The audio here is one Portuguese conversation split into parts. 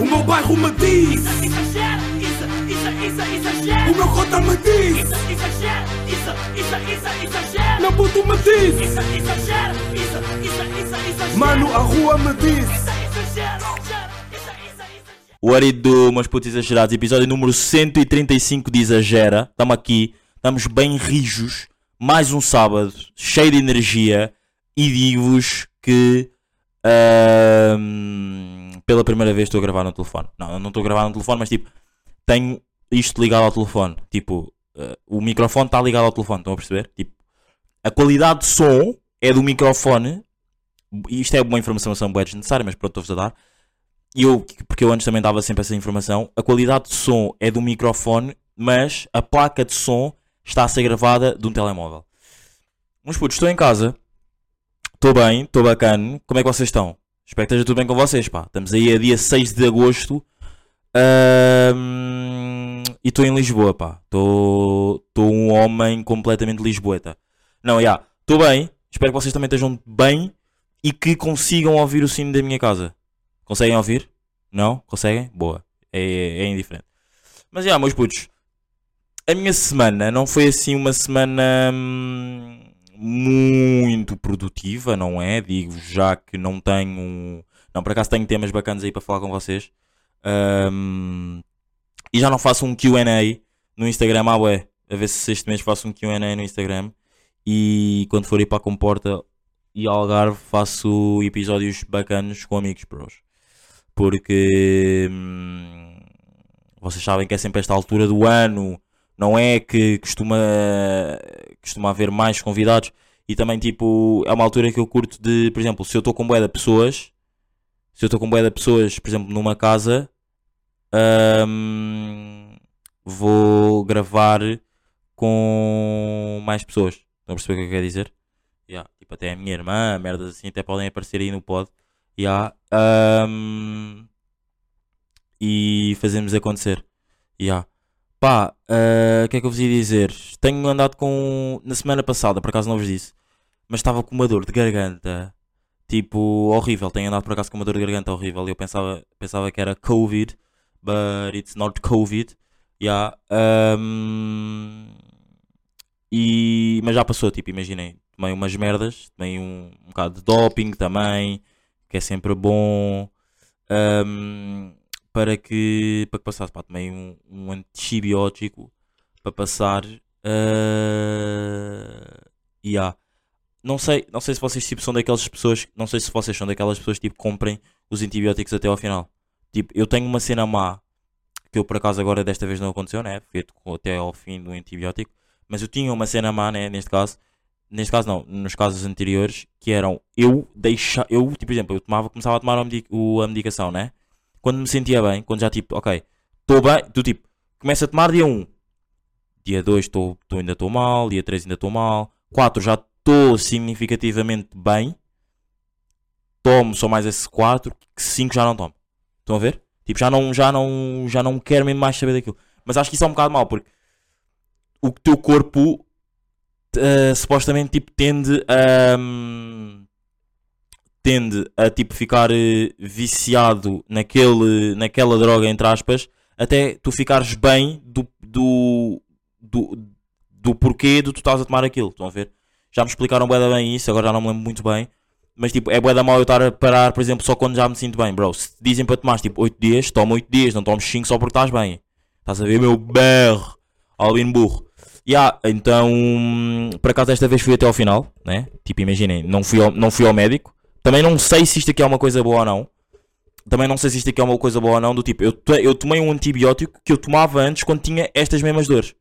O meu bairro me diz Isso exagera, isso, isso, isso exagera. O meu cota me diz Isso exagera, isso, isso, isso exagera. Meu puto me diz Isso exagera, isso, isso, isso. Mano, a rua me diz Isso isso exagera. O Ari do Meus Putos Exagerados, episódio número 135 de Exagera. Estamos aqui, estamos bem rijos. Mais um sábado, cheio de energia. E digo-vos que ahm, pela primeira vez estou a gravar no telefone. Não, não estou a gravar no telefone, mas tipo, tenho isto ligado ao telefone. Tipo, eh, o microfone está ligado ao telefone, estão a perceber? Tipo, a qualidade de som é do microfone. Isto é uma informação bem desnecessária, mas pronto, estou-vos a dar. E eu, porque eu antes também dava sempre essa informação, a qualidade de som é do microfone, mas a placa de som está a ser gravada de um telemóvel. Mas putos, estou em casa, estou bem, estou bacana. Como é que vocês estão? Espero que esteja tudo bem com vocês, pá. Estamos aí a dia 6 de agosto e estou em Lisboa, pá. Estou um homem completamente lisboeta. Não, já, estou bem. Espero que vocês também estejam bem e que consigam ouvir o sino da minha casa. Conseguem ouvir? Não? Conseguem? Boa. É, é indiferente. Mas já, meus putos. A minha semana não foi assim uma semana hum, muito produtiva, não é? Digo já que não tenho. Não, por acaso tenho temas bacanas aí para falar com vocês. Hum, e já não faço um QA no Instagram, ah, ué. A ver se este mês faço um QA no Instagram. E quando for ir para a Comporta e Algarve, faço episódios bacanos com amigos, bros porque hum, vocês sabem que é sempre esta altura do ano, não é que costuma, costuma haver mais convidados e também tipo é uma altura que eu curto de, por exemplo, se eu estou com bué de pessoas, se eu estou com bué de pessoas, por exemplo, numa casa, hum, vou gravar com mais pessoas. Estão a perceber o que eu quero dizer? Yeah, tipo, até a minha irmã, merdas assim, até podem aparecer aí no pod. Yeah. Um, e fazemos acontecer. Yeah. Pá, ah, o que é que eu vos ia dizer? Tenho andado com. Na semana passada, por acaso não vos disse, mas estava com uma dor de garganta. Tipo, horrível. Tenho andado por acaso com uma dor de garganta horrível. E eu pensava, pensava que era Covid, but it's not Covid. Yeah. Um, e, mas já passou, tipo, imaginem. Tomei umas merdas, tomei um, um bocado de doping também que é sempre bom um, para que para que passasse pá, tomei um, um antibiótico para passar uh, há. Não sei não sei se vocês tipo, são daquelas pessoas não sei se vocês são daquelas pessoas tipo comprem os antibióticos até ao final. Tipo eu tenho uma cena má que eu por acaso agora desta vez não aconteceu né? Feito até ao fim do antibiótico. Mas eu tinha uma cena má né neste caso. Neste caso não, nos casos anteriores, que eram eu deixar, eu, tipo, por exemplo, eu tomava, começava a tomar o, a medicação, né? Quando me sentia bem, quando já tipo, ok, estou bem, tu tipo, começa a tomar dia 1, dia 2 tô, tô, ainda estou mal, dia 3 ainda estou mal, 4 já estou significativamente bem, tomo só mais esse 4, que 5 já não tomo. Estão a ver? Tipo, já não, já não, já não quero mesmo mais saber daquilo. Mas acho que isso é um bocado mal, porque o teu corpo uh, supostamente tipo, tende a. Um, tende a tipo ficar uh, viciado naquele, naquela droga, entre aspas, até tu ficares bem do, do, do, do porquê de tu estás a tomar aquilo. Estão a ver? Já me explicaram bué bem isso, agora já não me lembro muito bem. Mas tipo, é bué da mal eu estar a parar, por exemplo, só quando já me sinto bem, bro. Se dizem para tomar tipo 8 dias, toma 8 dias, não tomes 5 só porque estás bem. Estás a ver, meu berro, Albino burro. Yeah, então, por acaso desta vez fui até ao final, né? Tipo, imaginem, não fui, ao, não fui ao médico. Também não sei se isto aqui é uma coisa boa ou não. Também não sei se isto aqui é uma coisa boa ou não. Do tipo, eu, eu tomei um antibiótico que eu tomava antes quando tinha estas mesmas dores.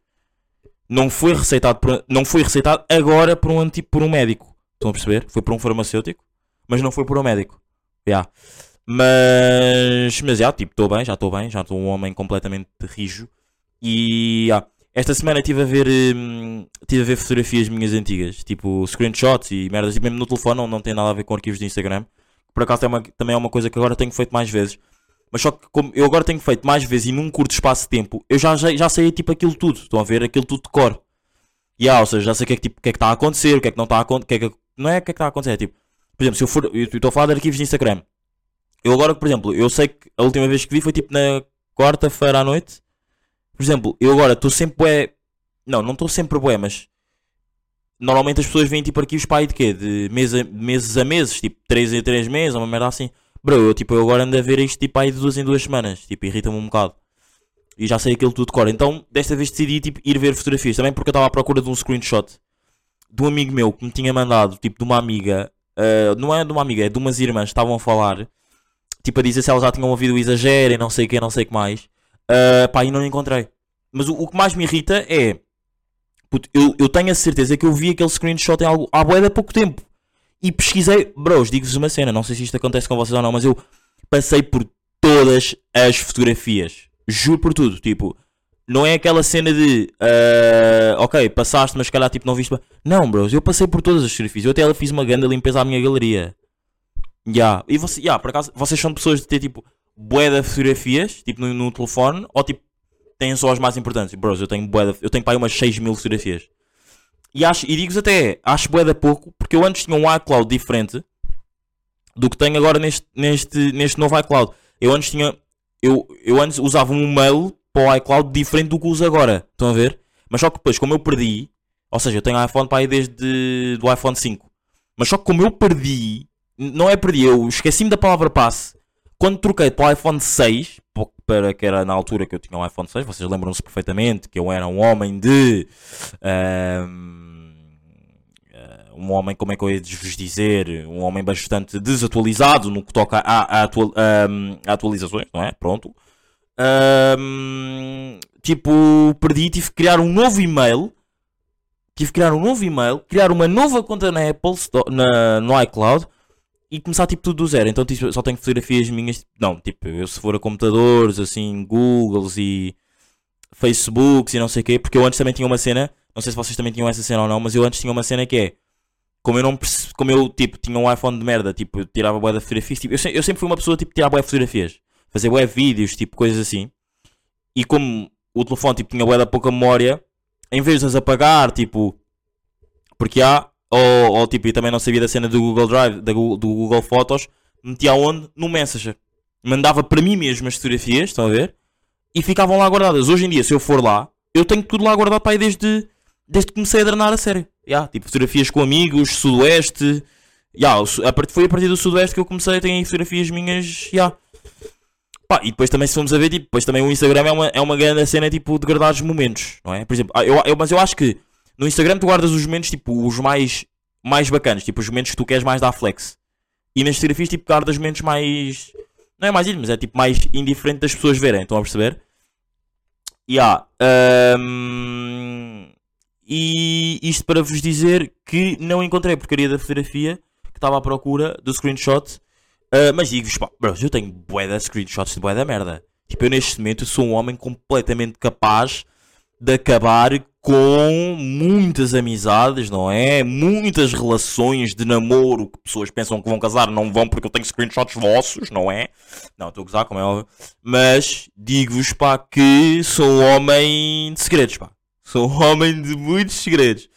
Não foi receitado, por, não foi receitado agora por um, anti, por um médico. Estão a perceber? Foi por um farmacêutico, mas não foi por um médico. Yeah. Mas, mas já, tipo, estou bem, já estou bem, já estou um homem completamente rijo. E, yeah. Esta semana estive a ver hum, tive a ver fotografias minhas antigas, tipo screenshots e merdas, e mesmo no telefone não, não tem nada a ver com arquivos de Instagram. Por acaso é uma, também é uma coisa que agora tenho feito mais vezes. Mas só que como eu agora tenho feito mais vezes e num curto espaço de tempo, eu já, já, já sei tipo aquilo tudo. Estão a ver aquilo tudo de cor. E ah, ou seja, já sei o que é que, tipo, que, é está a acontecer, o que é que não está a acontecer. É que, não é o que é que está a acontecer, é tipo, por exemplo, se eu for. Estou a falar de arquivos de Instagram. Eu agora, por exemplo, eu sei que a última vez que vi foi tipo na quarta-feira à noite. Por exemplo, eu agora estou sempre bué. Não, não estou sempre bué, mas. Normalmente as pessoas vêm tipo arquivos para aí de quê? De mês a- meses a meses, tipo 3 em 3 meses, uma merda assim. Bro, eu tipo, eu agora ando a ver isto tipo aí de duas em duas semanas. Tipo, irrita-me um bocado. E já sei aquilo tudo de cor. Então, desta vez decidi tipo, ir ver fotografias. Também porque eu estava à procura de um screenshot de um amigo meu que me tinha mandado, tipo, de uma amiga. ah, não é de uma amiga, é de umas irmãs que estavam a falar. Tipo, a dizer se elas já tinham ouvido o exagero e não sei o que, não sei o que mais. Ah, pá, e não encontrei. Mas o, o que mais me irrita é. puto, eu, eu tenho a certeza que eu vi aquele screenshot em algo, há pouco tempo. E pesquisei. Bros, digo-vos uma cena. Não sei se isto acontece com vocês ou não, mas eu passei por todas as fotografias. Juro por tudo. Tipo, não é aquela cena de. ah, ok, passaste, mas se calhar tipo, não viste. Não, bros, eu passei por todas as fotografias. Eu até fiz uma grande limpeza à minha galeria. Ya. E você, ya, por acaso, vocês são pessoas de ter tipo bué de fotografias, tipo no, no telefone, ou tipo têm só as mais importantes? Bros, eu tenho bué de, eu tenho para aí umas 6 mil fotografias. E, acho, e digo-vos até, acho bué de pouco, porque eu antes tinha um iCloud diferente do que tenho agora neste, neste, neste novo iCloud. Eu antes tinha, eu, eu antes usava um mail para o iCloud diferente do que uso agora. Estão a ver? Mas só que depois, como eu perdi, ou seja, eu tenho iPhone para aí desde do iPhone 5. Mas só que como eu perdi, não é perdi, eu esqueci-me da palavra passe. Quando troquei para o iPhone 6, po- para que era na altura que eu tinha um iPhone 6, vocês lembram-se perfeitamente que eu era um homem de. ahm, ah, um homem, como é que eu ia vos dizer? Um homem bastante desatualizado no que toca a, a atua- ahm, a atualizações, não é? Pronto. Ahm, tipo, perdi, tive que criar um novo e-mail. Tive que criar um novo e-mail, criar uma nova conta na Apple, na, no iCloud e começar tipo tudo do zero. Então tipo, só tenho fotografias minhas. Não, tipo, eu se for a computadores, assim, Googles e Facebooks e não sei o quê, porque eu antes também tinha uma cena, não sei se vocês também tinham essa cena ou não, mas eu antes tinha uma cena que é. Como eu não perce- como eu tipo tinha um iPhone de merda, tipo, eu tirava bué de fotografias, tipo, eu, se- eu sempre fui uma pessoa tipo tirar bué de fotografias, fazer bué vídeos, tipo coisas assim. E como o telefone tipo tinha bué da pouca memória, em vez de as apagar, tipo, porque há, ou, ou tipo, eu também não sabia da cena do Google Drive, da Google, do Google Fotos, metia onde? No Messenger. Mandava para mim mesmo as fotografias, estão a ver? E ficavam lá guardadas. Hoje em dia, se eu for lá, eu tenho tudo lá guardado para aí desde, desde que comecei a drenar a sério. Yeah, tipo, fotografias com amigos, Sudoeste. Yeah, a foi a partir do Sudoeste que eu comecei, tenho aí fotografias minhas. Yeah. Pá, e depois também se formos a ver, tipo, depois também o Instagram é uma, é uma grande cena tipo de guardar os momentos, não é? Por exemplo, ah, eu, eu- mas eu acho que no Instagram tu guardas os momentos tipo os mais, mais bacanas, tipo os momentos que tu queres mais dar flex. E nas fotografias tipo guardas momentos mais. Não é mais íntimos, é tipo mais indiferente das pessoas verem, estão a perceber? Yeah. hum, e isto para vos dizer que não encontrei porcaria da fotografia que estava à procura do screenshot. Ah, mas digo-vos, bros, eu tenho bué de screenshots de bué da merda. Tipo, eu neste momento sou um homem completamente capaz de acabar com muitas amizades, não é? Muitas relações de namoro que pessoas pensam que vão casar, não vão porque eu tenho screenshots vossos, não é? Não, estou a gozar, como é óbvio. Mas digo-vos, pá, que sou homem de segredos, pá. Sou homem de muitos segredos.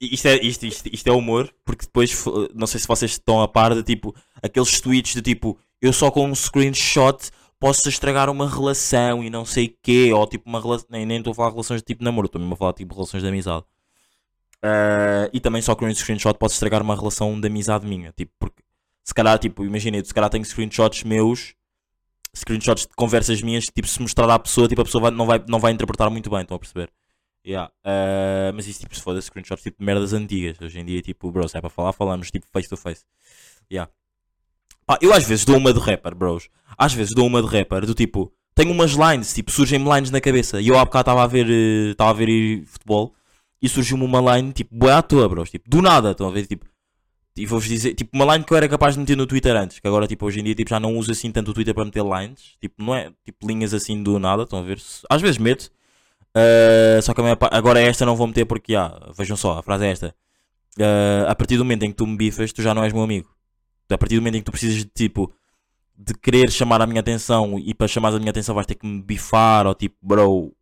Isto é, isto, isto, isto é humor, porque depois, f- não sei se vocês estão a par de tipo, aqueles tweets de tipo, eu só com um screenshot posso estragar uma relação e não sei quê, ou tipo uma relação, nem estou a falar de relações de tipo namoro, estou mesmo a falar de tipo relações de amizade. Ah, e também só com um screenshot posso estragar uma relação de amizade minha, tipo, porque se calhar, tipo, imagina, se calhar tenho screenshots meus, screenshots de conversas minhas, tipo, se mostrar à pessoa, tipo, a pessoa vai- não, vai, não vai interpretar muito bem, estão a perceber? Yeah. ah, mas isso, tipo, se for de screenshots, tipo, merdas antigas, hoje em dia, tipo, bro, se é para falar, falamos, tipo, face to face. Yeah. Pá, eu às vezes dou uma de rapper, bros. Às vezes dou uma de rapper, do tipo, tenho umas lines, tipo, surgem-me lines na cabeça. E eu há bocado estava a ver, eh, estava a ver futebol e surgiu-me uma line, tipo, boa à toa, bros. Tipo, do nada, estão a ver? Tipo, e vou-vos dizer, tipo, uma line que eu era capaz de meter no Twitter antes, que agora, tipo, hoje em dia, tipo, já não uso assim tanto o Twitter para meter lines. Tipo, não é, tipo, linhas assim do nada, estão a ver? Às vezes meto. eh, só que a pa- agora esta não vou meter porque, ah, vejam só, a frase é esta. Eh, a partir do momento em que tu me bifas, tu já não és meu amigo. A partir do momento em que tu precisas de tipo de querer chamar a minha atenção e para chamar a minha atenção vais ter que me bifar ou tipo, bro,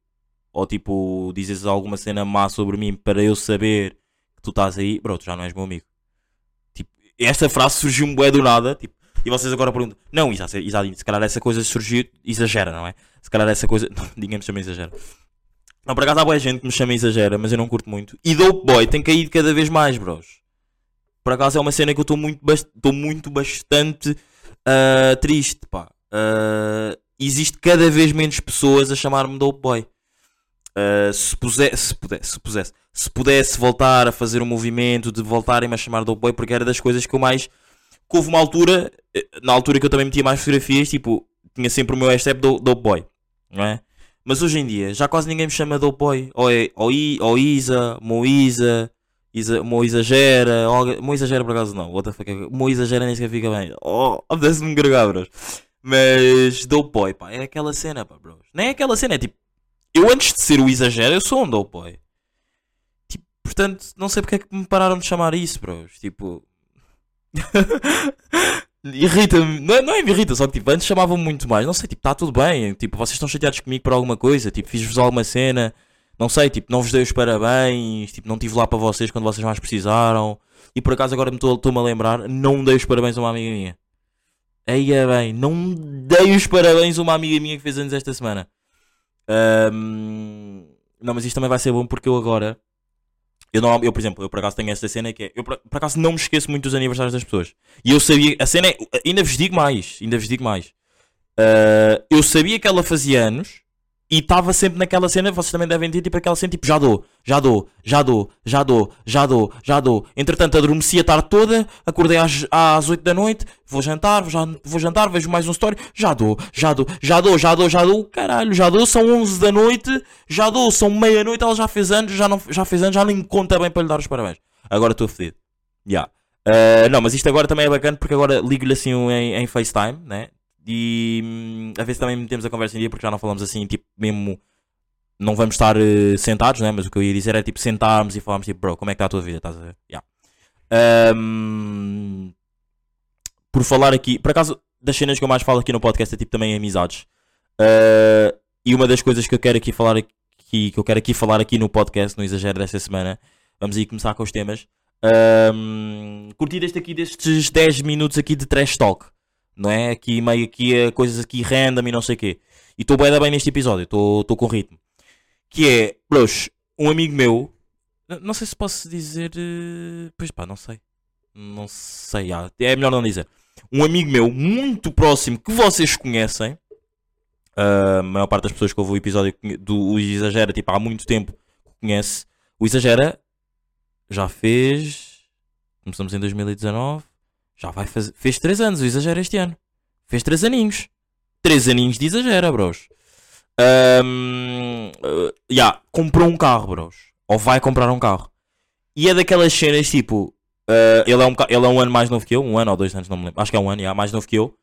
ou tipo, dizes alguma cena má sobre mim para eu saber que tu estás aí, bro, tu já não és meu amigo. Tipo, esta frase surgiu-me bué do nada, tipo, E vocês agora perguntam, não, Isa, se calhar essa coisa surgiu, exagera, não é? Se calhar essa coisa, não, ninguém me chama exagera. Não, por acaso há boa gente que me chama exagera, mas eu não curto muito. E Dope Boy tem caído cada vez mais, bros. Por acaso é uma cena que eu estou muito, estou muito bastante ah, triste, pá. Ah, existe cada vez menos pessoas a chamar-me Dope Boy. Ah, se, puse- se, pudesse, se pudesse, se pudesse voltar a fazer um movimento de voltarem-me a chamar Dope Boy, porque era das coisas que eu mais. Que houve uma altura, eh, na altura que eu também metia mais fotografias, tipo, tinha sempre o meu hashtag do- Dope Boy, não é? Mas hoje em dia já quase ninguém me chama Dope Boy. Ou, é, ou, I, ou Isa, Moisa, Mo exagera, Mo exagera por acaso não, what the fuck, é Mo exagera nem sequer fica bem. Oh, apetece-me gregar, bros. Mas Dope Boy, pá, é aquela cena, pá, bros. Nem é aquela cena, é tipo, eu antes de ser o exagero, eu sou um Dope Boy. Tipo, portanto, não sei porque é que me pararam de chamar isso, bros. Tipo. Irrita-me, não, é- não é me irrita, só que tipo, antes chamavam-me muito mais. Não sei, tipo, está tudo bem. Tipo, vocês estão chateados comigo por alguma coisa. Tipo, fiz-vos alguma cena. Não sei, tipo, não vos dei os parabéns. Tipo, não estive lá para vocês quando vocês mais precisaram. E por acaso agora me estou- estou-me a lembrar, não dei os parabéns a uma amiga minha. Aí é bem, não dei os parabéns a uma amiga minha que fez anos esta semana. Ahm, não, mas isto também vai ser bom porque eu agora. Eu, não, eu, por exemplo, eu por acaso tenho esta cena que é. Eu por, por acaso não me esqueço muito dos aniversários das pessoas. E eu sabia. A cena é. Ainda vos digo mais. Ainda vos digo mais. Ah, eu sabia que ela fazia anos. E estava sempre naquela cena. Vocês também devem ter tipo aquela cena tipo já dou, já dou, já dou, já dou, já dou, já dou. Entretanto, adormeci a tarde toda. Acordei às, às 8 da noite. Vou jantar, vou, jan- vou jantar, vejo mais um story. Já dou, já dou, já dou, já dou, já dou. Caralho, já dou. São 11 da noite. Já dou, são meia-noite. Ela já fez anos, já, não, já fez anos, já nem conta bem para lhe dar os parabéns. Agora estou fedido. Ya. Ah, não, mas isto agora também é bacana porque agora ligo-lhe assim em, em FaceTime, né? E a ver se também metemos a conversa em dia porque já não falamos assim, tipo, mesmo. Não vamos estar eh, sentados, né? Mas o que eu ia dizer é tipo sentarmos e falarmos tipo, bro, como é que está a tua vida? Estás a ver? Ya. Ahm, por falar aqui, por acaso, das cenas que eu mais falo aqui no podcast é tipo também amizades. Ah, e uma das coisas que eu quero aqui falar aqui, que eu quero aqui falar aqui no podcast, no exagero desta semana, vamos aí começar com os temas. Ahm, curti deste aqui destes 10 minutos aqui de trash talk, não é? Aqui meio aqui a coisas aqui random e não sei o quê. E estou bem, bem neste episódio, estou com ritmo. Que é, bros, um amigo meu, não sei se posso dizer, eh, pois pá, não sei. Não sei, ah, é melhor não dizer. Um amigo meu muito próximo que vocês conhecem, ah, a maior parte das pessoas que ouve o episódio do Exagera, tipo, há muito tempo conhece, o Exagera já fez. Começamos em 2019. Já vai fazer. Fez 3 anos o Exagera este ano. Fez 3 aninhos. 3 aninhos de Exagera, bros. Ahm, uh, yeah, comprou um carro, bros. Ou vai comprar um carro. E é daquelas cenas tipo. uh, ele, é um, ele é um ano mais novo que eu. Um ano ou dois anos, não me lembro. Acho que é um ano, yeah, mais novo que eu.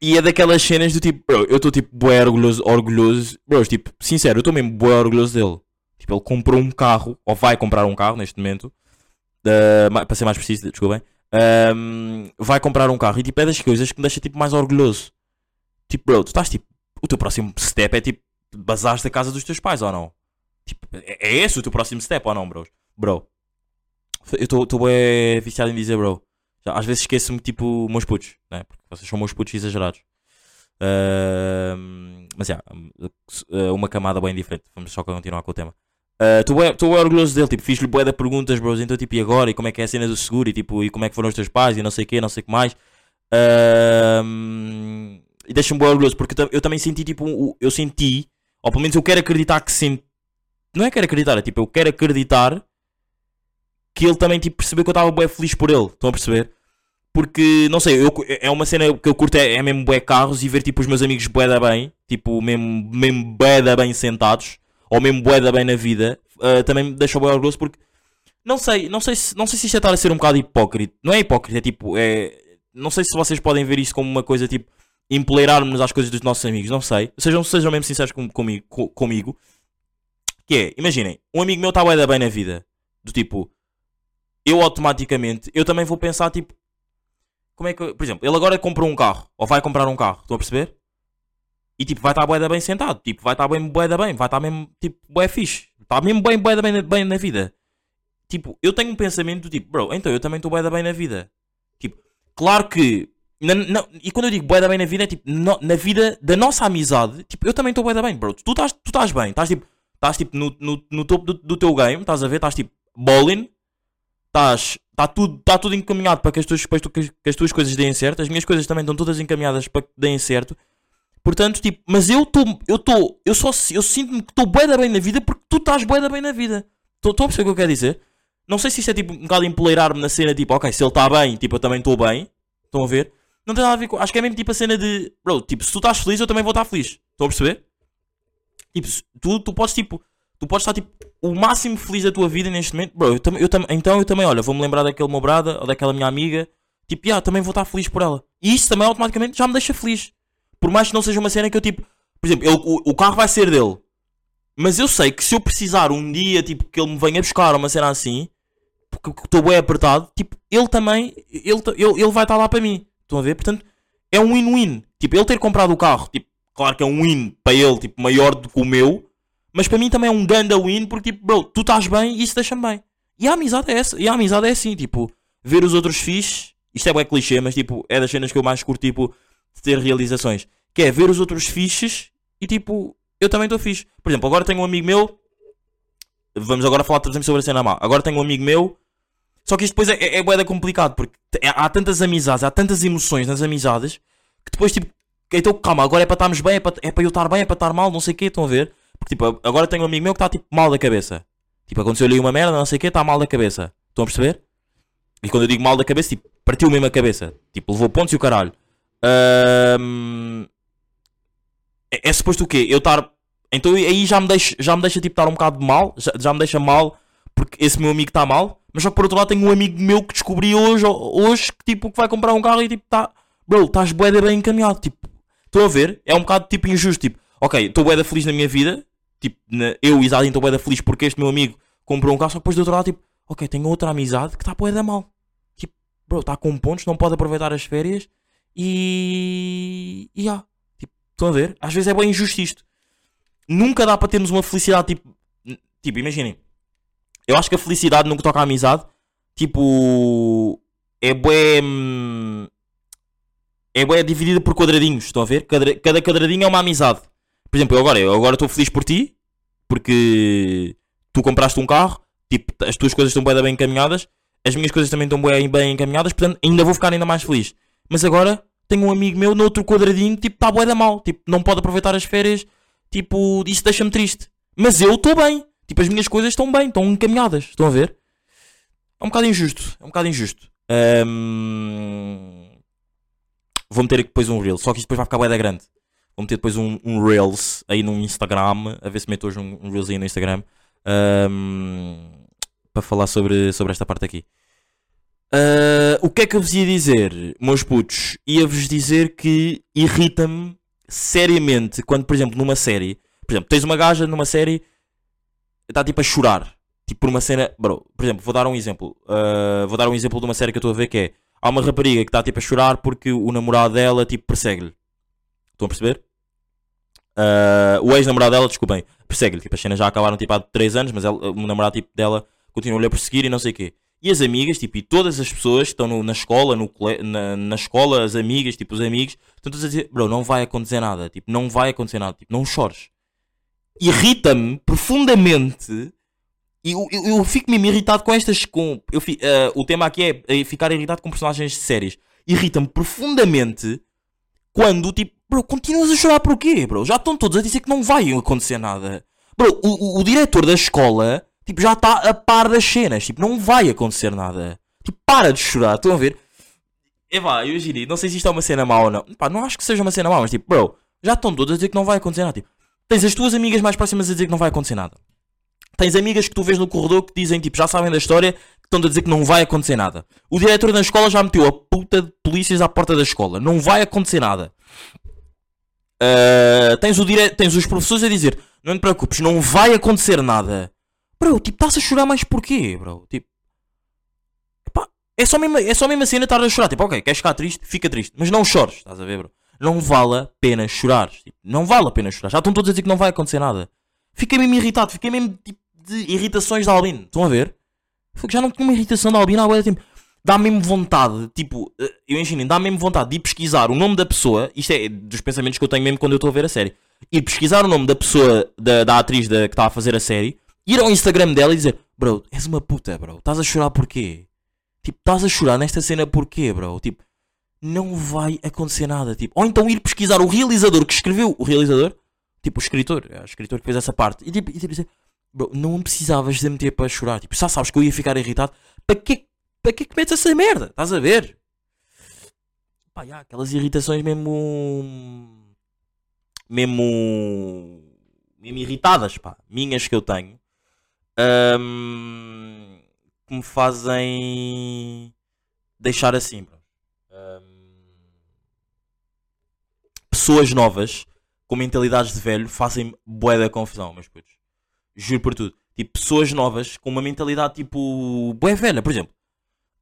E é daquelas cenas do tipo, bro, eu estou tipo bué orgulhoso, orgulhoso. Bros, tipo, sincero, eu estou mesmo bué orgulhoso dele. Tipo, ele comprou um carro, ou vai comprar um carro neste momento. Uh, para ser mais preciso, desculpem. Um, vai comprar um carro e tipo, é das coisas que me deixa tipo mais orgulhoso. Tipo, bro, tu estás tipo. O teu próximo step é tipo bazares da casa dos teus pais ou não? Tipo, é, é esse o teu próximo step ou não, bros? Bro, eu estou bem viciado em dizer, bro. Já, às vezes esqueço-me, tipo, meus putos, né? Porque vocês são meus putos exagerados. Ahm, mas, já, uma camada bem diferente. Vamos só continuar com o tema. Estou bem orgulhoso dele, tipo, fiz-lhe bué de perguntas, bros. Então, tipo, e agora? E como é que é a cena do seguro? E, tipo, e como é que foram os teus pais? E não sei o quê, não sei o que mais. Ahm, e deixa-me bem orgulhoso, porque eu, tam- eu também senti, tipo, eu senti, ou pelo menos eu quero acreditar que senti. Não é quero acreditar, é tipo, eu quero acreditar que ele também, tipo, percebeu que eu estava bem feliz por ele. Estão a perceber? Porque, não sei, eu, é uma cena que eu curto, é, é mesmo bué carros e ver, tipo, os meus amigos bué da bem, tipo, mesmo, mesmo bué da bem sentados, ou mesmo bué da bem na vida, ah, também me deixa bué orgulhoso porque, não sei, não sei, se, não sei se isto é estar a ser um bocado hipócrita. Não é hipócrita, é tipo, é... Não sei se vocês podem ver isso como uma coisa, tipo, empoleirarmos às coisas dos nossos amigos, não sei. Sejam, sejam mesmo sinceros com, comigo, co- comigo. Que é, imaginem, um amigo meu está bué da bem na vida, do tipo, eu automaticamente, eu também vou pensar, tipo, como é que, eu- por exemplo, ele agora comprou um carro, ou vai comprar um carro, estão a perceber? E tipo, vai estar bué da bem sentado, tipo, vai estar bem bué da bem, vai estar mesmo, tipo, bué fixe, está mesmo bem bem, bem na vida. Tipo, eu tenho um pensamento do tipo, bro, então eu também estou bué da bem na vida. Tipo, claro que na- na- e quando eu digo bué da bem na vida, é tipo, no- na vida da nossa amizade, tipo, eu também estou bué da bem, bro. Tu estás tu bem, estás tipo, estás tipo no, no, no topo do, do teu game, estás a ver, estás tipo bowling, estás, está tudo, tá tudo encaminhado para que as, tuas, para que as tuas coisas deem certo, as minhas coisas também estão todas encaminhadas para que deem certo. Portanto, tipo, mas eu estou, eu estou, eu só eu sinto-me que estou bué da bem na vida porque tu estás bué da bem na vida. Estou a perceber o que eu quero dizer? Não sei se isso é tipo um bocado empoleirar-me na cena, tipo, ok, se ele está bem, tipo, eu também estou bem. Estão a ver? Não tem nada a ver com. Acho que é mesmo tipo a cena de. Bro, tipo, se tu estás feliz, eu também vou estar feliz. Estão a perceber? Tipo, tu, tu podes, tipo. Tu podes estar, tipo, o máximo feliz da tua vida neste momento. Bro, eu, tam, eu tam, então eu também, olha, vou-me lembrar daquele meu brada ou daquela minha amiga. Tipo, yeah, também vou estar feliz por ela. E isso também automaticamente já me deixa feliz. Por mais que não seja uma cena que eu, tipo. Por exemplo, ele- o, o carro vai ser dele. Mas eu sei que se eu precisar um dia, tipo, que ele me venha buscar uma cena assim, porque estou bem apertado, tipo, ele também, ele, ele, ele vai estar lá para mim. Estão a ver? Portanto, é um win-win. Tipo, ele ter comprado o carro, tipo, claro que é um win para ele, tipo, maior do que o meu, mas para mim também é um ganda win, porque, tipo, bro, tu estás bem e isso deixa-me bem. E a amizade é essa. E a amizade é assim, tipo, ver os outros fixe, isto é bem clichê, mas, tipo, é das cenas que eu mais curto, tipo, de ter realizações. Que é ver os outros fixes e, tipo, eu também estou fixe. Por exemplo, agora tenho um amigo meu, vamos agora falar, por exemplo, sobre a cena má. Agora tenho um amigo meu só que isto depois é, é, é complicado, porque há tantas amizades, há tantas emoções nas amizades, que depois, tipo, então calma, agora é para estarmos bem, é para, é para eu estar bem, é para estar mal, não sei o quê, estão a ver? Porque, tipo, agora tenho um amigo meu que está, tipo, mal da cabeça. Tipo, aconteceu-lhe uma merda, não sei o quê, está mal da cabeça. Estão a perceber? E quando eu digo mal da cabeça, tipo, partiu mesmo a cabeça. Tipo, levou pontos e o caralho. É, é suposto o quê? Eu estar... Então aí já me deixa, já me deixa, tipo, estar um bocado mal, já, já me deixa mal, porque esse meu amigo está mal, mas só que por outro lado tenho um amigo meu que descobri hoje, hoje que tipo que vai comprar um carro e tipo tá, bro, estás bué da bem encaminhado, tipo, estou a ver, é um bocado tipo injusto, tipo, ok, estou bué da feliz na minha vida, tipo, na- eu e Isadin estou bué da feliz porque este meu amigo comprou um carro, só que depois do outro lado, tipo, ok, tenho outra amizade que está bué da mal, tipo, bro, está com pontos, não pode aproveitar as férias e, e ah, tipo, estão a ver, às vezes é bem injusto isto, nunca dá para termos uma felicidade, tipo, tipo, imaginem, eu acho que a felicidade no que toca à amizade, tipo, é bué. hum, É bué dividida por quadradinhos, estão a ver? Cada, cada quadradinho é uma amizade. Por exemplo, eu agora eu agora estou feliz por ti, porque tu compraste um carro, tipo, as tuas coisas estão da bem encaminhadas, as minhas coisas também estão bué bem encaminhadas, portanto ainda vou ficar ainda mais feliz. Mas agora tenho um amigo meu no outro quadradinho, tipo, está bué da mal, tipo, não pode aproveitar as férias, tipo, isso deixa-me triste. Mas eu estou bem. Tipo, as minhas coisas estão bem, estão encaminhadas. Estão a ver? É um bocado injusto. É um bocado injusto. Ahm, Vou meter depois um Reels. Só que isto depois vai ficar bué grande. Vou meter depois um, um Reels aí no Instagram. A ver se meto hoje um, um Reels aí no Instagram. ahm, para falar sobre, sobre esta parte aqui. Ah, o que é que eu vos ia dizer, meus putos? Ia-vos dizer que irrita-me seriamente quando, por exemplo, numa série, por exemplo, tens uma gaja numa série está tipo a chorar. Tipo por uma cena. Bro, por exemplo, vou dar um exemplo. Uh, vou dar um exemplo de uma série que eu estou a ver que é. Há uma rapariga que está tipo a chorar porque o namorado dela tipo persegue-lhe. Estão a perceber? Uh, o ex-namorado dela, desculpem, persegue-lhe. Tipo, as cenas já acabaram tipo há 3 anos, mas ela, o namorado tipo, dela continua-lhe a perseguir e não sei o quê. E as amigas, tipo, e todas as pessoas que estão no- na escola, no, na, na escola, as amigas, tipo, os amigos, estão todos a dizer, bro, não vai acontecer nada. Tipo, não vai acontecer nada. Tipo, não chores irrita-me profundamente e eu, eu, eu fico mesmo irritado com estas. Com, eu, eh, o tema aqui é, é ficar irritado com personagens de séries. Irrita-me profundamente quando, tipo, bro, continuas a chorar por quê, bro? Já estão todos a dizer que não vai acontecer nada. Bro, o, o, o diretor da escola, tipo, já está a par das cenas. Tipo, não vai acontecer nada. Tipo, para de chorar, estão a ver? Vá, eu giri, não sei se isto é uma cena mau ou não. Não acho que seja uma cena mau, mas tipo, bro, já estão todos a dizer que não vai acontecer nada. Tipo, tens as tuas amigas mais próximas a dizer que não vai acontecer nada. Tens amigas que tu vês no corredor que dizem, tipo, já sabem da história, que estão a dizer que não vai acontecer nada. O diretor da escola já meteu a puta de polícias à porta da escola. Não vai acontecer nada. Ah, tens, o dire... tens os professores a dizer, não te preocupes, não vai acontecer nada. Bro, tipo, estás a chorar mais porquê, bro? Tipo, epá, é só mesmo, é só mesmo a cena estar a chorar. Tipo, ok, queres ficar triste? Fica triste. Mas não chores, estás a ver, bro? Não vale a pena chorar. Tipo, não vale a pena chorar. Já estão todos a dizer que não vai acontecer nada. Fiquei mesmo irritado. Fiquei mesmo tipo de irritações de Albino. Estão a ver? Já não tinha uma irritação de Albino há tempo. dá mesmo vontade, tipo, eh, eu imagino, dá mesmo vontade de ir pesquisar o nome da pessoa, isto é dos pensamentos que eu tenho mesmo quando eu estou a ver a série, ir pesquisar o nome da pessoa, da, da atriz da, que está a fazer a série, ir ao Instagram dela e dizer, bro, és uma puta, bro, estás a chorar porquê? Tipo, estás a chorar nesta cena porquê, bro? Tipo, não vai acontecer nada, tipo, ou então ir pesquisar o realizador que escreveu, o realizador, tipo, o escritor, é o escritor que fez essa parte, e tipo, e, tipo dizer, bro, não precisavas de meter para chorar, tipo, já sabes que eu ia ficar irritado, para que para que que metes essa merda? Estás a ver? Pá, já, aquelas irritações mesmo. Mesmo. Mesmo irritadas, pá. Minhas que eu tenho. Ahm, que me fazem. Deixar assim. Ahm, pessoas novas com mentalidades de velho fazem bué da confusão, meus putos. Juro por tudo. Tipo, pessoas novas com uma mentalidade tipo. bué velha, por exemplo.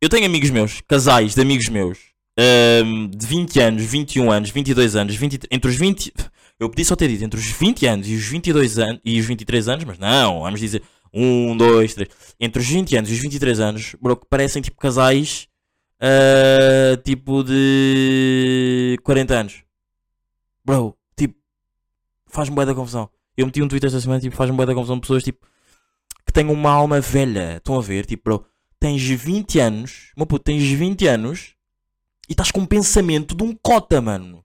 Eu tenho amigos meus, casais de amigos meus, ahm, de 20 anos, 21 anos, 22 anos, 20, entre os 20. Eu podia só ter dito entre os 20 anos e os 22 anos e os 23 anos, mas não, vamos dizer 1, 2, 3. Entre os 20 anos e os 23 anos, bro, que parecem tipo casais ah, tipo de 40 anos. Bro, tipo, faz-me bué da confusão. Eu meti um tweet esta semana, tipo, faz-me bué da confusão pessoas, tipo, que têm uma alma velha. Estão a ver? Tipo, bro, tens 20 anos, meu puto, tens 20 anos e estás com um pensamento de um cota, mano.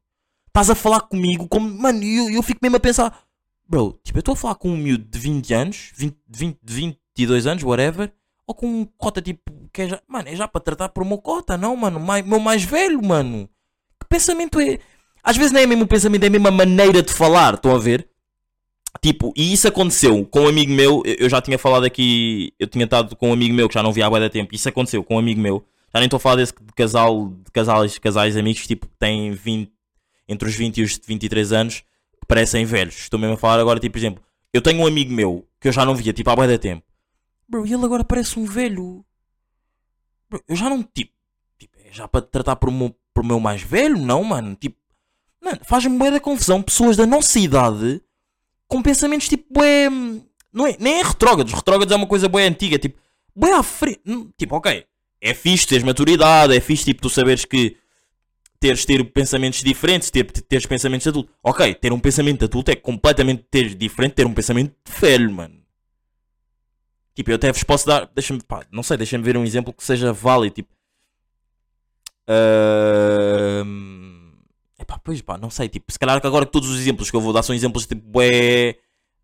Estás a falar comigo como, mano, eu, eu fico mesmo a pensar, bro, tipo, eu estou a falar com um miúdo de 20 anos, 20, 20, 22 anos, whatever, ou com um cota tipo, que é já, mano, é já para tratar por uma cota, não, mano, mai, meu mais velho, mano. Que pensamento é? Às vezes não é mesmo pensamento, é a maneira de falar, estão a ver? Tipo, e isso aconteceu com um amigo meu. Eu já tinha falado aqui. Eu tinha estado com um amigo meu que já não via há da tempo. Isso aconteceu com um amigo meu. Já nem estou a falar desse de casal, de casais, casais amigos, tipo, que têm 20, entre os 20 e os 23 anos, parecem velhos. Estou mesmo a falar agora, tipo, por exemplo, eu tenho um amigo meu que eu já não via, tipo, há da tempo. Bro, e ele agora parece um velho. Bro, eu já não, tipo, tipo é já para tratar por meu, por meu mais velho, não, mano. Tipo, mano, faz-me bué da confusão. Pessoas da nossa idade com pensamentos tipo bué. Não é, nem é retrógrados. Retrógrados é uma coisa bué antiga. Tipo, bué à frente. Hum, Tipo, ok. É fixe teres maturidade. É fixe tipo tu saberes que teres ter pensamentos diferentes. Ter, teres pensamentos de adulto. Ok, ter um pensamento de adulto é completamente ter, diferente de ter um pensamento de velho, mano. Tipo, eu até vos posso dar. Deixa-me. Não sei, deixa-me ver um exemplo que seja válido. Tipo. Ahm, Epá, pois pá, não sei. Tipo, se calhar que agora que todos os exemplos que eu vou dar são exemplos tipo, é.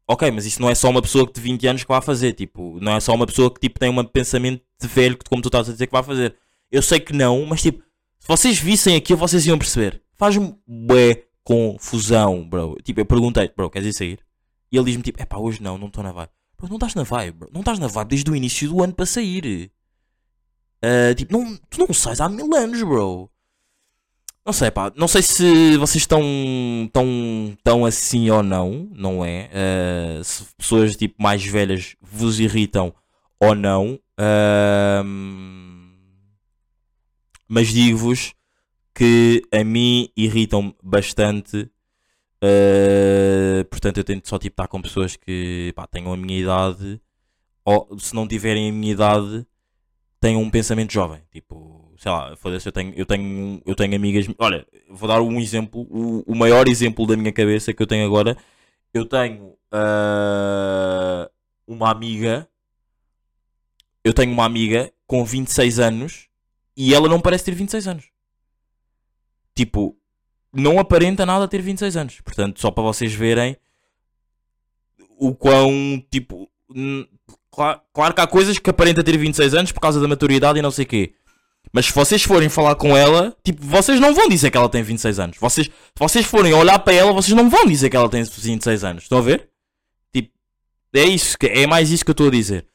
Ok, mas isso não é só uma pessoa de 20 anos que vai fazer. Tipo, não é só uma pessoa que tipo, tem um pensamento de velho, como tu estás a dizer, que vai fazer. Eu sei que não, mas tipo, se vocês vissem aquilo, vocês iam perceber. Faz-me bué confusão, bro. Tipo, eu perguntei, bro, queres ir sair? E ele diz-me tipo, epá, hoje não, não estou na vibe. Bro, não estás na vibe, bro. Não estás na vibe desde o início do ano para sair. Ah, tipo, não, tu não sais há mil anos, bro. Não sei, pá. Não sei se vocês estão tão, tão assim ou não, não é? Ah, se pessoas tipo mais velhas vos irritam ou não. Ahm, mas digo-vos que a mim irritam bastante. ah, portanto, eu tento só tipo estar com pessoas que pá, tenham a minha idade. Ou se não tiverem a minha idade, tenham um pensamento jovem. Tipo, sei lá, foda-se, eu tenho, eu, tenho, eu tenho amigas. Olha, vou dar um exemplo. O, o maior exemplo da minha cabeça que eu tenho agora. Eu tenho ah, uma amiga. Eu tenho uma amiga com 26 anos e ela não parece ter 26 anos. Tipo, não aparenta nada ter 26 anos. Portanto, só para vocês verem o quão, tipo, claro, claro que há coisas que aparenta ter 26 anos por causa da maturidade e não sei o quê. Mas se vocês forem falar com ela, tipo, vocês não vão dizer que ela tem 26 anos. Vocês, se vocês forem olhar para ela, vocês não vão dizer que ela tem 26 anos. Estão a ver? Tipo, é isso, é mais isso que eu estou a dizer.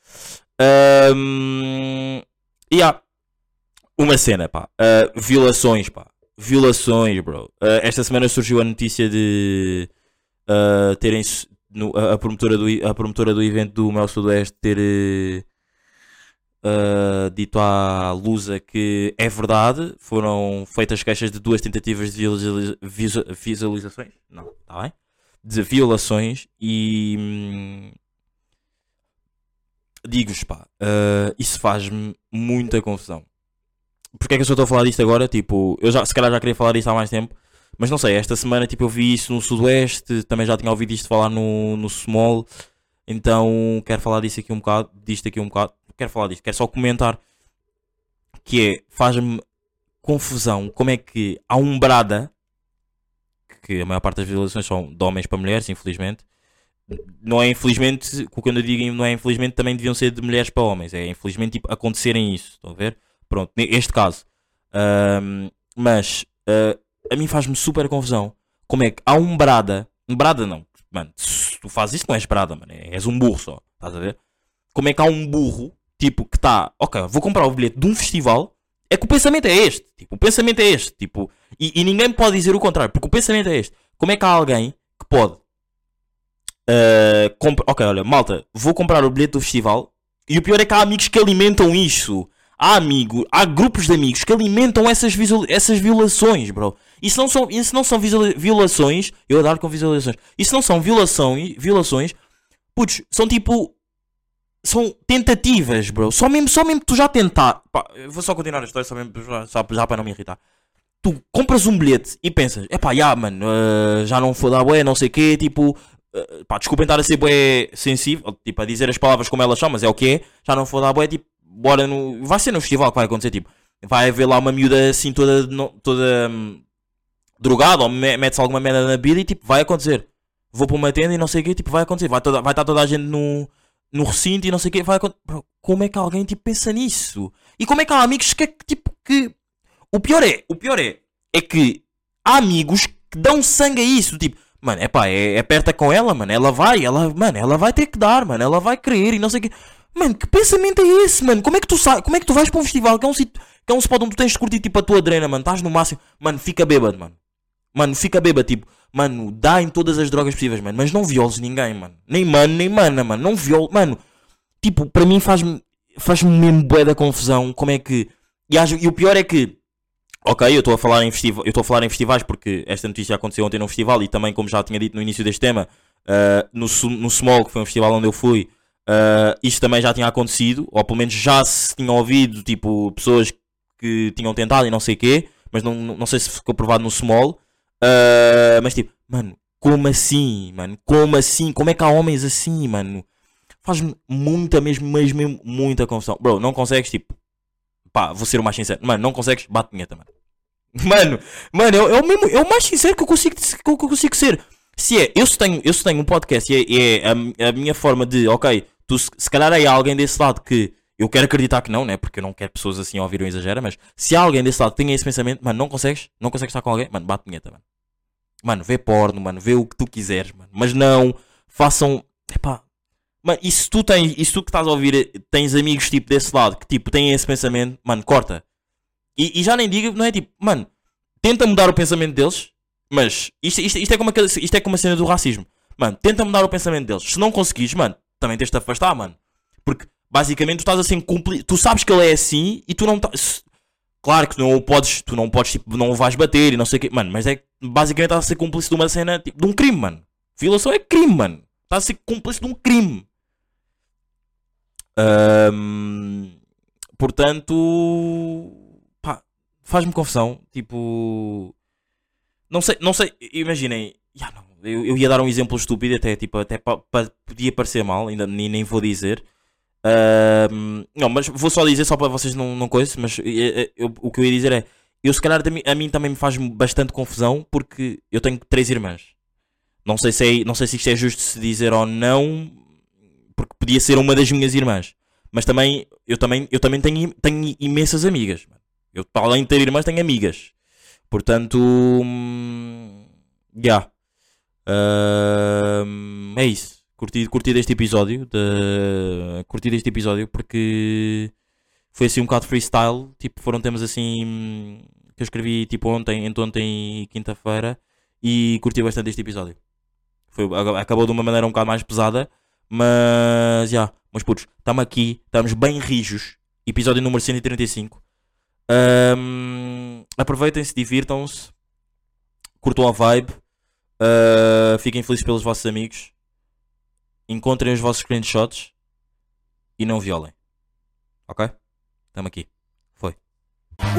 E há uma cena, pá. Ah, violações, pá. Violações, bro. Ah, esta semana surgiu a notícia de ah, terem no- a, a promotora do, a promotora do evento do Mel Sudoeste ter dito à Lusa que é verdade. Foram feitas queixas de duas tentativas de visualiza- visu- visualizações. Não, está bem? De violações e. hum, Digo-vos, pá, isso faz-me muita confusão. Porque é que eu só estou a falar disto agora? Tipo, eu já, se calhar já queria falar disto há mais tempo, mas não sei, esta semana tipo, eu vi isso no Sudoeste, também já tinha ouvido isto falar no, no Small, então quero falar disso aqui um bocado, disto aqui um bocado, quero falar disto, quero só comentar que é, faz-me confusão como é que há um brada, que a maior parte das violações são de homens para mulheres, infelizmente, não é infelizmente, quando eu digo não é infelizmente, também deviam ser de mulheres para homens, é infelizmente tipo, acontecerem isso, estão a ver? Pronto, este caso. Ahm, mas ah, a mim faz-me super confusão. Como é que há um brada, um brada não, mano, se tu fazes isso não és brada, mano, és um burro só, estás a ver? Como é que há um burro, tipo, que está, ok, vou comprar o bilhete de um festival, é que o pensamento é este, tipo, o pensamento é este, tipo, e, e ninguém pode dizer o contrário, porque o pensamento é este. Como é que há alguém que pode, compra- ok, olha, malta, vou comprar o bilhete do festival, e o pior é que há amigos que alimentam isso. Há amigo, há grupos de amigos que alimentam essas, essas violações, bro. Isso não são, isso não são violações. Eu adoro com visualizações. Isso não são violações, violações. Putz, são tipo. São tentativas, bro. Só mesmo, só mesmo tu já tentar. Pá, vou só continuar a história, só, mesmo, já, para não me irritar. Tu compras um bilhete e pensas, epá, já, mano, eh, já não foi dar bué, não sei o quê, tipo, eh, pá, desculpem estar a ser bué sensível, tipo, a dizer as palavras como elas são, mas é o que é, já não foi dar bué, tipo, bora no. Vai ser no festival que vai acontecer, tipo, vai haver lá uma miúda assim toda, toda hum, drogada ou me- mete-se alguma merda na bebida e tipo, vai acontecer. Vou para uma tenda e não sei o quê, tipo, vai acontecer. Vai, toda, vai estar toda a gente no, no recinto e não sei o quê, vai acontecer. Como é que alguém tipo, pensa nisso? E como é que há amigos que, tipo, que. O pior é, o pior é, é que há amigos que dão sangue a isso, tipo, mano, é pá, é, aperta com ela, mano, ela vai, ela, mano, ela vai ter que dar, mano, ela vai querer e não sei o quê. Mano, que pensamento é esse, mano? Como é que tu sai, como é que tu vais para um festival que é um sítio, que é um spot onde tu tens de curtir tipo a tua adrena, mano, estás no máximo, mano, fica bêbado, mano. Mano, fica bêbado, tipo, mano, dá em todas as drogas possíveis, mano, mas não violes ninguém, mano. Nem mano, nem mana, mano, não viole, mano. Tipo, para mim faz-me faz-me mesmo bué da confusão, como é que e, às- e o pior é que Ok, eu estou a falar em festival, eu estou a falar em festivais porque esta notícia aconteceu ontem num festival e também, como já tinha dito no início deste tema, ah, no, no Small, que foi um festival onde eu fui, ah, isto também já tinha acontecido, ou pelo menos já se tinham ouvido, tipo, pessoas que tinham tentado e não sei o quê, mas não, não sei se ficou provado no Small. Ah, mas tipo, mano, como assim, mano? Como assim? Como é que há homens assim, mano? Faz-me muita, mesmo, mesmo, mesmo, muita confusão. Bro, não consegues, tipo, pá, vou ser o mais sincero, mano, não consegues, bate punheta, mano. Mano, mano, é, é o mesmo, é o mais sincero que eu consigo, que eu consigo ser. Se é, eu se tenho, eu se tenho um podcast e é, é a, a minha forma de, ok, tu se, calhar é alguém desse lado que eu quero acreditar que não, né? Porque eu não quero pessoas assim a ouvir um exagero, mas se há alguém desse lado que tenha esse pensamento, mano, não consegues, não consegues estar com alguém, mano, bate punheta, mano. Mano, vê porno, mano, vê o que tu quiseres, mano. Mas não façam. Epá. Mano, e se tu tens, e se tu que estás a ouvir tens amigos tipo desse lado que tipo têm esse pensamento, mano, corta. E, e já nem digo, não é tipo, mano, tenta mudar o pensamento deles, mas isto, isto, isto, é como aquela- isto é como a cena do racismo. Mano, tenta mudar o pensamento deles. Se não conseguires, mano, também tens de afastar, mano. Porque basicamente tu estás assim cumpli Tu sabes que ele é assim e tu não estás. Claro que não podes, tu não podes, tipo, não vais bater e não sei o quê, mano, mas é basicamente estás a ser cúmplice de uma cena, tipo, de um crime, mano. Violação é crime, mano. Estás a ser cúmplice de um crime. Ahm, portanto, pá, faz-me confusão. Tipo, não sei, não sei, imaginem, já não, eu, eu ia dar um exemplo estúpido, até, tipo, até pa- pa- podia parecer mal, ainda nem, nem vou dizer. Ahm, não, mas vou só dizer só para vocês não, não coisem, mas eh, eh, eu- o que eu ia dizer é, eu se calhar a mim também me faz bastante confusão porque eu tenho três irmãs. Não sei se, é, não sei se isto é justo se dizer ou não, porque podia ser uma das minhas irmãs. Mas também, eu também, eu também tenho, tenho imensas amigas. Eu, além de ter irmãs, tenho amigas. Portanto, hum, já. Hum, é isso. Curti, curti deste episódio. De, curti episódio porque foi assim um bocado freestyle. Tipo, foram temas assim que eu escrevi tipo ontem, entre ontem e quinta-feira. E curti bastante este episódio. Foi, ac- acabou de uma maneira um bocado mais pesada. Mas, já, meus putos, estamos aqui, estamos bem rijos. Episódio número 135. Ahm, aproveitem-se, divirtam-se, curtam a vibe, ah, fiquem felizes pelos vossos amigos, encontrem os vossos screenshots e não violem. Ok? Estamos aqui. Foi.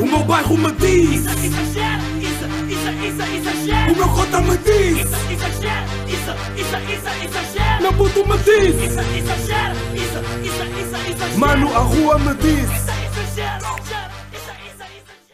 O meu bairro me diz. Isso exagera, isso, isso, isso exagera. O meu cota me diz. Isso exagera, isso, exagera. Meu puto me diz. Isso exagera, isso, isso, isso exagera. Mano, a rua me diz. Isso exagera,